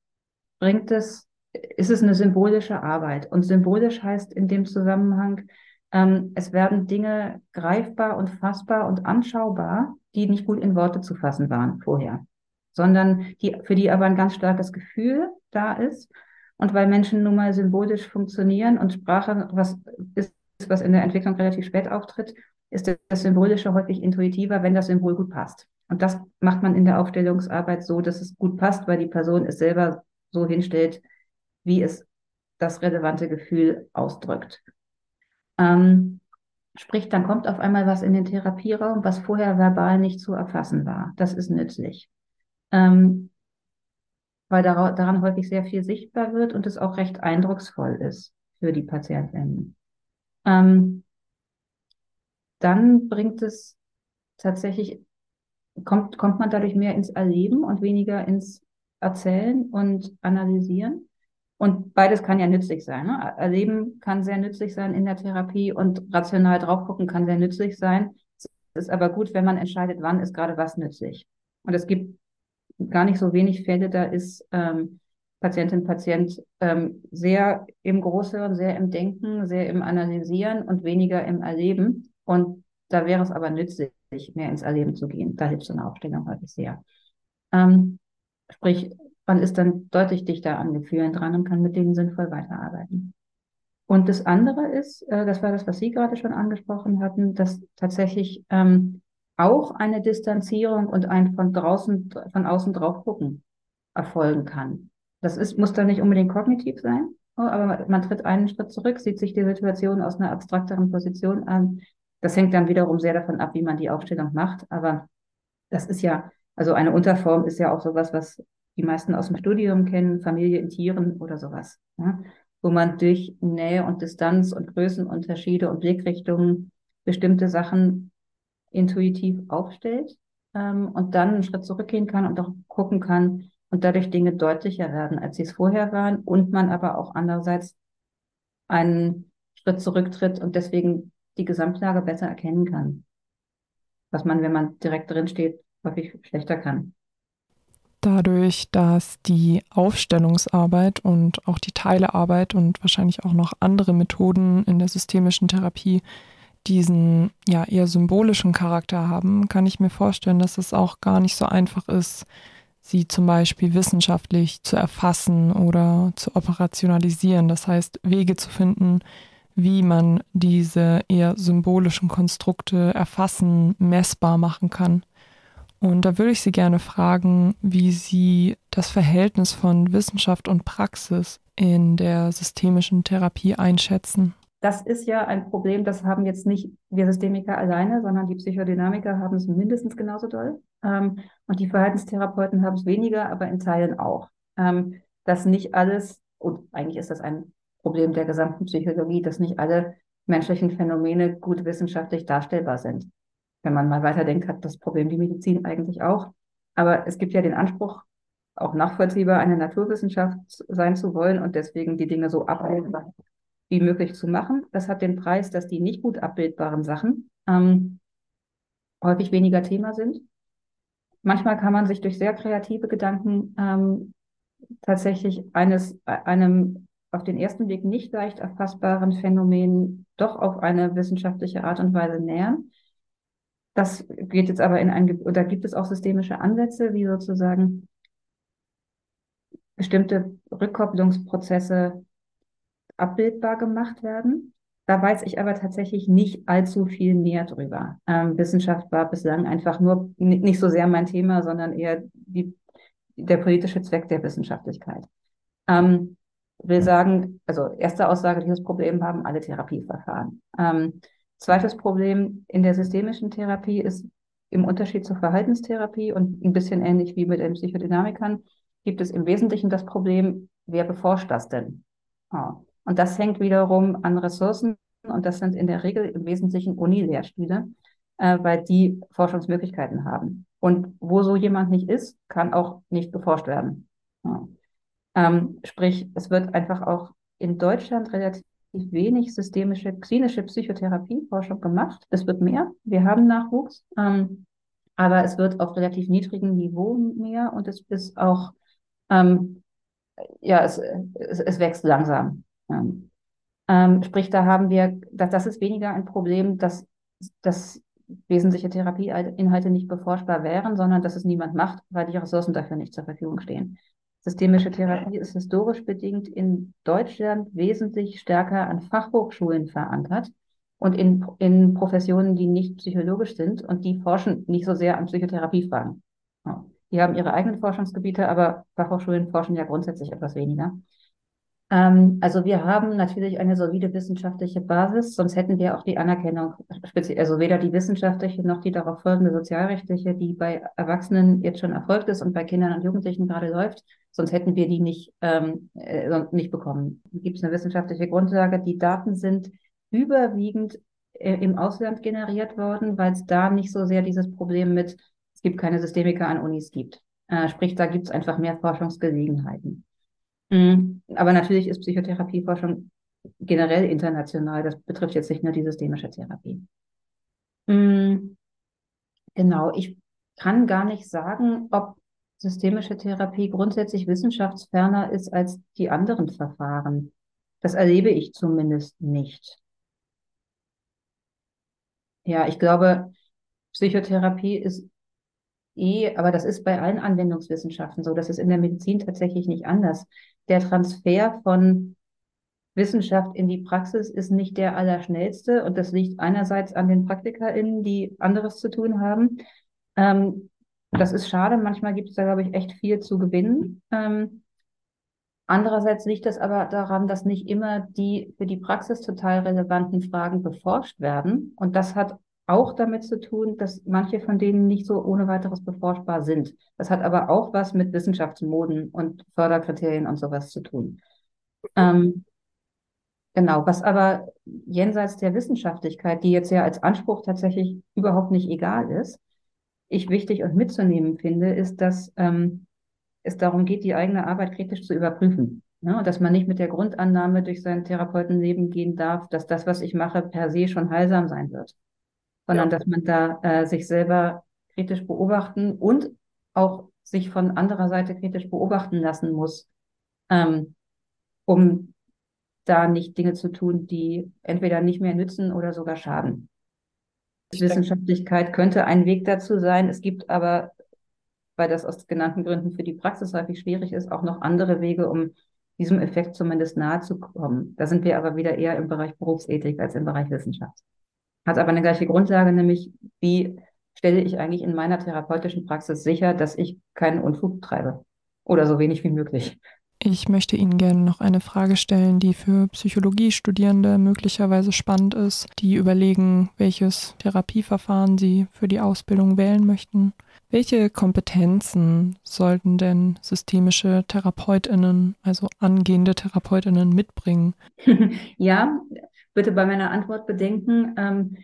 bringt es ist es eine symbolische Arbeit. Und symbolisch heißt in dem Zusammenhang, ähm, es werden Dinge greifbar und fassbar und anschaubar, die nicht gut in Worte zu fassen waren vorher, sondern die, für die aber ein ganz starkes Gefühl da ist. Und weil Menschen nun mal symbolisch funktionieren und Sprache was ist, was in der Entwicklung relativ spät auftritt, ist das Symbolische häufig intuitiver, wenn das Symbol gut passt. Und das macht man in der Aufstellungsarbeit so, dass es gut passt, weil die Person es selber so hinstellt, wie es das relevante Gefühl ausdrückt. Ähm, sprich, dann kommt auf einmal was in den Therapieraum, was vorher verbal nicht zu erfassen war. Das ist nützlich. Ähm, weil dar daran häufig sehr viel sichtbar wird und es auch recht eindrucksvoll ist für die Patientinnen. Ähm, dann bringt es tatsächlich, kommt, kommt man dadurch mehr ins Erleben und weniger ins erzählen und analysieren. Und beides kann ja nützlich sein. Ne? Erleben kann sehr nützlich sein in der Therapie und rational drauf gucken kann sehr nützlich sein. Es ist aber gut, wenn man entscheidet, wann ist gerade was nützlich. Und es gibt gar nicht so wenig Fälle, da ist ähm, Patientin, Patient ähm, sehr im Großhören, sehr im Denken, sehr im Analysieren und weniger im Erleben. Und da wäre es aber nützlich, mehr ins Erleben zu gehen. Da hilft so eine Aufstellung häufig sehr. Ähm, sprich, man ist dann deutlich dichter an Gefühlen dran und kann mit denen sinnvoll weiterarbeiten. Und das andere ist, äh, das war das, was Sie gerade schon angesprochen hatten, dass tatsächlich ähm, auch eine Distanzierung und ein von draußen, von außen drauf gucken erfolgen kann. Das ist, muss dann nicht unbedingt kognitiv sein, oh, aber man, man tritt einen Schritt zurück, sieht sich die Situation aus einer abstrakteren Position an. Das hängt dann wiederum sehr davon ab, wie man die Aufstellung macht. Aber das ist ja, also eine Unterform ist ja auch sowas, was die meisten aus dem Studium kennen, Familie in Tieren oder sowas, ja, wo man durch Nähe und Distanz und Größenunterschiede und Blickrichtungen bestimmte Sachen intuitiv aufstellt ähm, und dann einen Schritt zurückgehen kann und auch gucken kann und dadurch Dinge deutlicher werden, als sie es vorher waren und man aber auch andererseits einen Schritt zurücktritt und deswegen die Gesamtlage besser erkennen kann, was man, wenn man direkt drin steht, häufig schlechter kann. Dadurch, dass die Aufstellungsarbeit und auch die Teilearbeit und wahrscheinlich auch noch andere Methoden in der systemischen Therapie diesen ja eher symbolischen Charakter haben, kann ich mir vorstellen, dass es auch gar nicht so einfach ist, sie zum Beispiel wissenschaftlich zu erfassen oder zu operationalisieren. Das heißt, Wege zu finden, wie man diese eher symbolischen Konstrukte erfassen, messbar machen kann. Und da würde ich Sie gerne fragen, wie Sie das Verhältnis von Wissenschaft und Praxis in der systemischen Therapie einschätzen. Das ist ja ein Problem, das haben jetzt nicht wir Systemiker alleine, sondern die Psychodynamiker haben es mindestens genauso doll. Ähm, und die Verhaltenstherapeuten haben es weniger, aber in Teilen auch. Ähm, dass nicht alles, und eigentlich ist das ein Problem der gesamten Psychologie, dass nicht alle menschlichen Phänomene gut wissenschaftlich darstellbar sind wenn man mal weiterdenkt, hat das Problem die Medizin eigentlich auch. Aber es gibt ja den Anspruch, auch nachvollziehbar eine Naturwissenschaft sein zu wollen und deswegen die Dinge so abbildbar wie möglich zu machen. Das hat den Preis, dass die nicht gut abbildbaren Sachen ähm, häufig weniger Thema sind. Manchmal kann man sich durch sehr kreative Gedanken ähm, tatsächlich eines, einem auf den ersten Blick nicht leicht erfassbaren Phänomen doch auf eine wissenschaftliche Art und Weise nähern. Das geht jetzt aber in ein, oder gibt es auch systemische Ansätze, wie sozusagen bestimmte Rückkopplungsprozesse abbildbar gemacht werden. Da weiß ich aber tatsächlich nicht allzu viel mehr drüber. Ähm, Wissenschaft war bislang einfach nur nicht so sehr mein Thema, sondern eher die, der politische Zweck der Wissenschaftlichkeit. Ähm, will sagen, also erste Aussage, dieses Problem haben alle Therapieverfahren. Ähm, Zweites Problem in der systemischen Therapie ist im Unterschied zur Verhaltenstherapie und ein bisschen ähnlich wie mit den Psychodynamikern, gibt es im Wesentlichen das Problem, wer beforscht das denn? Ja. Und das hängt wiederum an Ressourcen und das sind in der Regel im Wesentlichen Uni-Lehrstühle, äh, weil die Forschungsmöglichkeiten haben. Und wo so jemand nicht ist, kann auch nicht beforscht werden. Ja. Ähm, sprich, es wird einfach auch in Deutschland relativ wenig systemische klinische Psychotherapieforschung gemacht. Es wird mehr. Wir haben Nachwuchs. Ähm, aber es wird auf relativ niedrigem Niveau mehr und es ist auch, ähm, ja, es, es, es, wächst langsam. Ähm, sprich, da haben wir, das, das ist weniger ein Problem, dass, dass wesentliche Therapieinhalte nicht beforschbar wären, sondern dass es niemand macht, weil die Ressourcen dafür nicht zur Verfügung stehen. Systemische Therapie ist historisch bedingt in Deutschland wesentlich stärker an Fachhochschulen verankert und in, in Professionen, die nicht psychologisch sind und die forschen nicht so sehr an Psychotherapiefragen. Die haben ihre eigenen Forschungsgebiete, aber Fachhochschulen forschen ja grundsätzlich etwas weniger. Ähm, also wir haben natürlich eine solide wissenschaftliche Basis, sonst hätten wir auch die Anerkennung, also weder die wissenschaftliche noch die darauf folgende sozialrechtliche, die bei Erwachsenen jetzt schon erfolgt ist und bei Kindern und Jugendlichen gerade läuft, sonst hätten wir die nicht, ähm, äh, nicht bekommen. Gibt es eine wissenschaftliche Grundlage? Die Daten sind überwiegend äh, im Ausland generiert worden, weil es da nicht so sehr dieses Problem mit, es gibt keine Systemiker an Unis gibt. Äh, sprich, da gibt es einfach mehr Forschungsgelegenheiten. Mhm. Aber natürlich ist Psychotherapieforschung generell international. Das betrifft jetzt nicht nur die systemische Therapie. Mhm. Genau, ich kann gar nicht sagen, ob systemische Therapie grundsätzlich wissenschaftsferner ist als die anderen Verfahren. Das erlebe ich zumindest nicht. Ja, ich glaube, Psychotherapie ist eh, aber das ist bei allen Anwendungswissenschaften so. Das ist in der Medizin tatsächlich nicht anders. Der Transfer von Wissenschaft in die Praxis ist nicht der allerschnellste und das liegt einerseits an den PraktikerInnen, die anderes zu tun haben. Ähm, das ist schade. Manchmal gibt es da, glaube ich, echt viel zu gewinnen. Ähm, andererseits liegt es aber daran, dass nicht immer die für die Praxis total relevanten Fragen beforscht werden. Und das hat auch damit zu tun, dass manche von denen nicht so ohne weiteres beforschbar sind. Das hat aber auch was mit Wissenschaftsmoden und Förderkriterien und sowas zu tun. Ähm, genau, was aber jenseits der Wissenschaftlichkeit, die jetzt ja als Anspruch tatsächlich überhaupt nicht egal ist, ich wichtig und mitzunehmen finde, ist, dass ähm, es darum geht, die eigene Arbeit kritisch zu überprüfen. Ne? Und dass man nicht mit der Grundannahme durch sein Therapeutenleben gehen darf, dass das, was ich mache, per se schon heilsam sein wird sondern ja. dass man da äh, sich selber kritisch beobachten und auch sich von anderer Seite kritisch beobachten lassen muss, ähm, um da nicht Dinge zu tun, die entweder nicht mehr nützen oder sogar schaden. Wissenschaftlichkeit könnte ein Weg dazu sein. Es gibt aber, weil das aus genannten Gründen für die Praxis häufig schwierig ist, auch noch andere Wege, um diesem Effekt zumindest nahe zu kommen. Da sind wir aber wieder eher im Bereich Berufsethik als im Bereich Wissenschaft hat aber eine gleiche Grundlage, nämlich wie stelle ich eigentlich in meiner therapeutischen Praxis sicher, dass ich keinen Unfug treibe oder so wenig wie möglich. Ich möchte Ihnen gerne noch eine Frage stellen, die für Psychologiestudierende möglicherweise spannend ist, die überlegen, welches Therapieverfahren sie für die Ausbildung wählen möchten. Welche Kompetenzen sollten denn systemische Therapeutinnen, also angehende Therapeutinnen mitbringen? ja, bitte bei meiner Antwort bedenken. Ähm,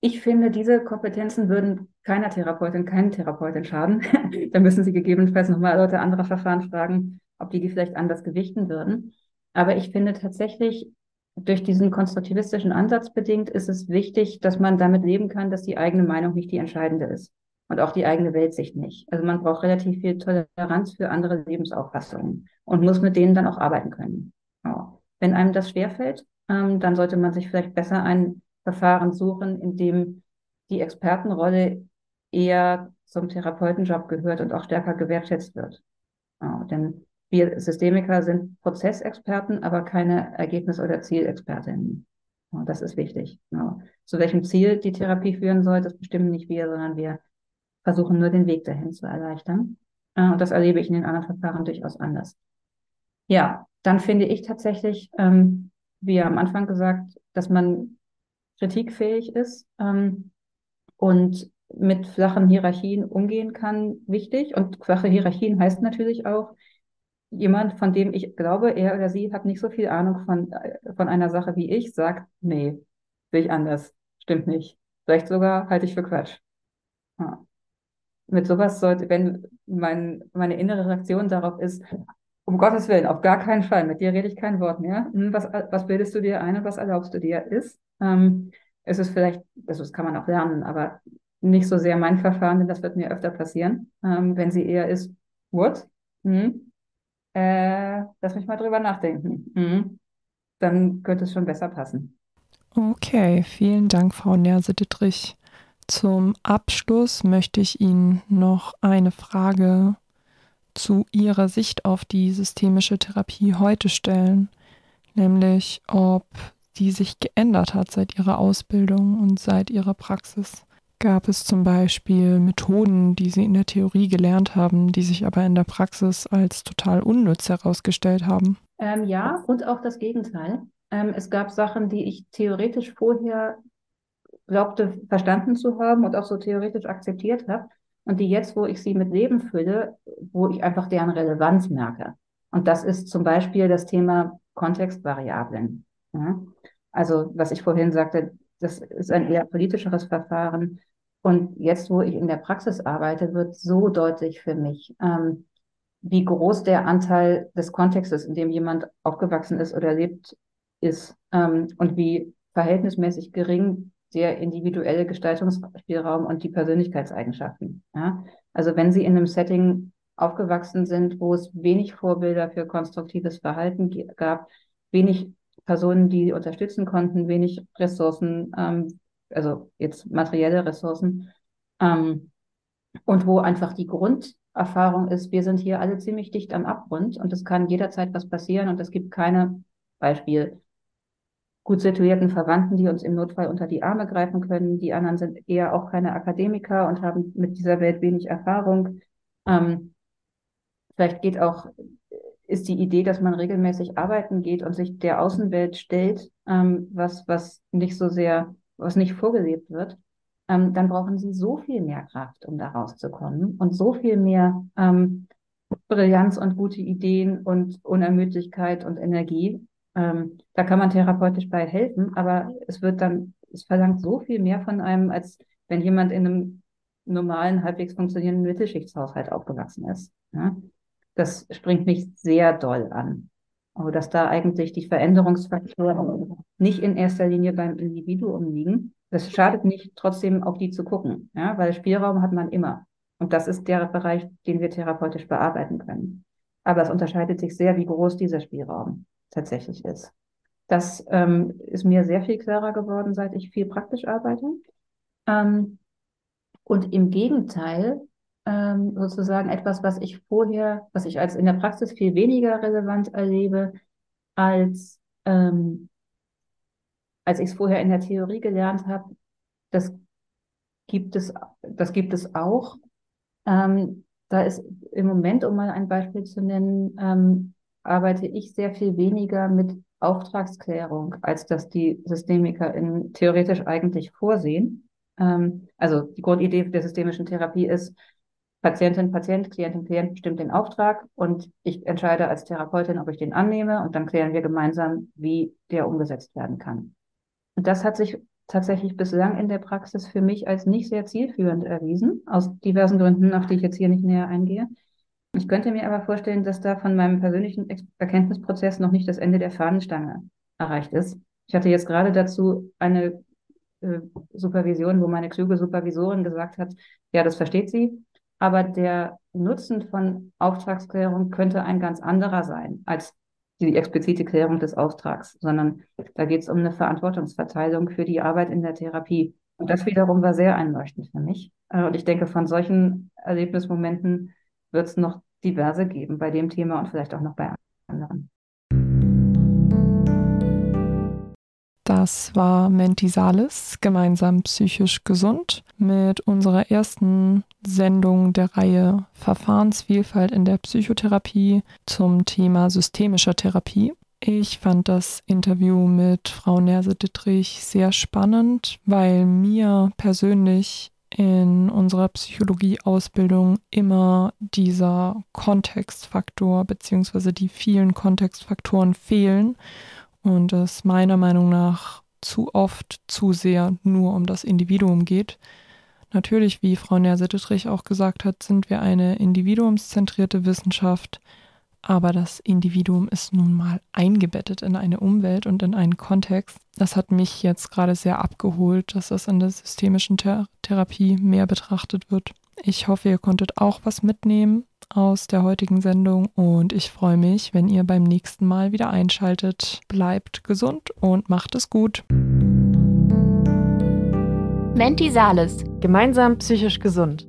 ich finde, diese Kompetenzen würden keiner Therapeutin, keinen Therapeutin schaden. da müssen Sie gegebenenfalls nochmal Leute anderer Verfahren fragen, ob die die vielleicht anders gewichten würden. Aber ich finde tatsächlich, durch diesen konstruktivistischen Ansatz bedingt, ist es wichtig, dass man damit leben kann, dass die eigene Meinung nicht die entscheidende ist und auch die eigene Weltsicht nicht. Also man braucht relativ viel Toleranz für andere Lebensauffassungen und muss mit denen dann auch arbeiten können. Ja. Wenn einem das schwerfällt, ähm, dann sollte man sich vielleicht besser ein Verfahren suchen, in dem die Expertenrolle eher zum Therapeutenjob gehört und auch stärker gewertschätzt wird. Ja, denn wir Systemiker sind Prozessexperten, aber keine Ergebnis- oder Zielexpertinnen. Das ist wichtig. Ja. Zu welchem Ziel die Therapie führen soll, das bestimmen nicht wir, sondern wir versuchen nur den Weg dahin zu erleichtern. Äh, und das erlebe ich in den anderen Verfahren durchaus anders. Ja, dann finde ich tatsächlich, ähm, wie am Anfang gesagt, dass man kritikfähig ist ähm, und mit flachen Hierarchien umgehen kann, wichtig. Und flache Hierarchien heißt natürlich auch, jemand, von dem ich glaube, er oder sie hat nicht so viel Ahnung von, von einer Sache wie ich, sagt, nee, sehe ich anders, stimmt nicht. Vielleicht sogar halte ich für Quatsch. Ja. Mit sowas sollte, wenn mein, meine innere Reaktion darauf ist, um Gottes Willen, auf gar keinen Fall. Mit dir rede ich kein Wort mehr. Hm, was, was bildest du dir ein und was erlaubst du dir ist? Ähm, es ist vielleicht, also das kann man auch lernen, aber nicht so sehr mein Verfahren, denn das wird mir öfter passieren. Ähm, wenn sie eher ist, what? Hm? Äh, lass mich mal drüber nachdenken. Hm? Dann könnte es schon besser passen. Okay, vielen Dank, Frau Nerse-Dittrich. Zum Abschluss möchte ich Ihnen noch eine Frage zu ihrer Sicht auf die systemische Therapie heute stellen, nämlich ob die sich geändert hat seit ihrer Ausbildung und seit ihrer Praxis. Gab es zum Beispiel Methoden, die sie in der Theorie gelernt haben, die sich aber in der Praxis als total unnütz herausgestellt haben? Ähm, ja, und auch das Gegenteil. Ähm, es gab Sachen, die ich theoretisch vorher glaubte verstanden zu haben und auch so theoretisch akzeptiert habe, und die jetzt, wo ich sie mit Leben fülle, wo ich einfach deren Relevanz merke. Und das ist zum Beispiel das Thema Kontextvariablen. Ja? Also, was ich vorhin sagte, das ist ein eher politischeres Verfahren. Und jetzt, wo ich in der Praxis arbeite, wird so deutlich für mich, ähm, wie groß der Anteil des Kontextes, in dem jemand aufgewachsen ist oder lebt, ist ähm, und wie verhältnismäßig gering der individuelle Gestaltungsspielraum und die Persönlichkeitseigenschaften. Ja? Also wenn Sie in einem Setting aufgewachsen sind, wo es wenig Vorbilder für konstruktives Verhalten gab, wenig Personen, die unterstützen konnten, wenig Ressourcen, ähm, also jetzt materielle Ressourcen, ähm, und wo einfach die Grunderfahrung ist, wir sind hier alle ziemlich dicht am Abgrund und es kann jederzeit was passieren und es gibt keine Beispiel gut situierten Verwandten, die uns im Notfall unter die Arme greifen können. Die anderen sind eher auch keine Akademiker und haben mit dieser Welt wenig Erfahrung. Ähm, vielleicht geht auch, ist die Idee, dass man regelmäßig arbeiten geht und sich der Außenwelt stellt, ähm, was, was nicht so sehr, was nicht vorgelebt wird, ähm, dann brauchen sie so viel mehr Kraft, um da rauszukommen und so viel mehr ähm, Brillanz und gute Ideen und Unermüdlichkeit und Energie, ähm, da kann man therapeutisch bei helfen, aber es wird dann, es verlangt so viel mehr von einem, als wenn jemand in einem normalen, halbwegs funktionierenden Mittelschichtshaushalt aufgewachsen ist. Ja? Das springt mich sehr doll an. Aber dass da eigentlich die Veränderungsfaktoren nicht in erster Linie beim Individuum liegen, das schadet nicht, trotzdem auf die zu gucken, ja, weil Spielraum hat man immer. Und das ist der Bereich, den wir therapeutisch bearbeiten können. Aber es unterscheidet sich sehr, wie groß dieser Spielraum tatsächlich ist. Das ähm, ist mir sehr viel klarer geworden, seit ich viel praktisch arbeite. Ähm, und im Gegenteil, ähm, sozusagen etwas, was ich vorher, was ich als in der Praxis viel weniger relevant erlebe, als, ähm, als ich es vorher in der Theorie gelernt habe, das gibt es, das gibt es auch. Ähm, da ist im Moment, um mal ein Beispiel zu nennen, ähm, arbeite ich sehr viel weniger mit Auftragsklärung, als dass die Systemiker in, theoretisch eigentlich vorsehen. Ähm, also die Grundidee der systemischen Therapie ist, Patientin, Patient, Klientin, Klient bestimmt den Auftrag und ich entscheide als Therapeutin, ob ich den annehme und dann klären wir gemeinsam, wie der umgesetzt werden kann. Und das hat sich tatsächlich bislang in der Praxis für mich als nicht sehr zielführend erwiesen, aus diversen Gründen, auf die ich jetzt hier nicht näher eingehe. Ich könnte mir aber vorstellen, dass da von meinem persönlichen Erkenntnisprozess noch nicht das Ende der Fahnenstange erreicht ist. Ich hatte jetzt gerade dazu eine äh, Supervision, wo meine kluge Supervisorin gesagt hat, ja, das versteht sie, aber der Nutzen von Auftragsklärung könnte ein ganz anderer sein als die explizite Klärung des Auftrags, sondern da geht es um eine Verantwortungsverteilung für die Arbeit in der Therapie. Und das wiederum war sehr einleuchtend für mich. Äh, und ich denke, von solchen Erlebnismomenten wird es noch diverse geben bei dem Thema und vielleicht auch noch bei anderen. Das war Menti Salis, gemeinsam psychisch gesund, mit unserer ersten Sendung der Reihe Verfahrensvielfalt in der Psychotherapie zum Thema systemischer Therapie. Ich fand das Interview mit Frau Nerse-Dittrich sehr spannend, weil mir persönlich in unserer Psychologie-Ausbildung immer dieser Kontextfaktor bzw. die vielen Kontextfaktoren fehlen und es meiner Meinung nach zu oft zu sehr nur um das Individuum geht. Natürlich, wie Frau Nerse-Dittrich auch gesagt hat, sind wir eine individuumszentrierte Wissenschaft, aber das Individuum ist nun mal eingebettet in eine Umwelt und in einen Kontext. Das hat mich jetzt gerade sehr abgeholt, dass das in der systemischen Ther Therapie mehr betrachtet wird. Ich hoffe, ihr konntet auch was mitnehmen aus der heutigen Sendung und ich freue mich, wenn ihr beim nächsten Mal wieder einschaltet. Bleibt gesund und macht es gut. Menti Sales. Gemeinsam psychisch gesund.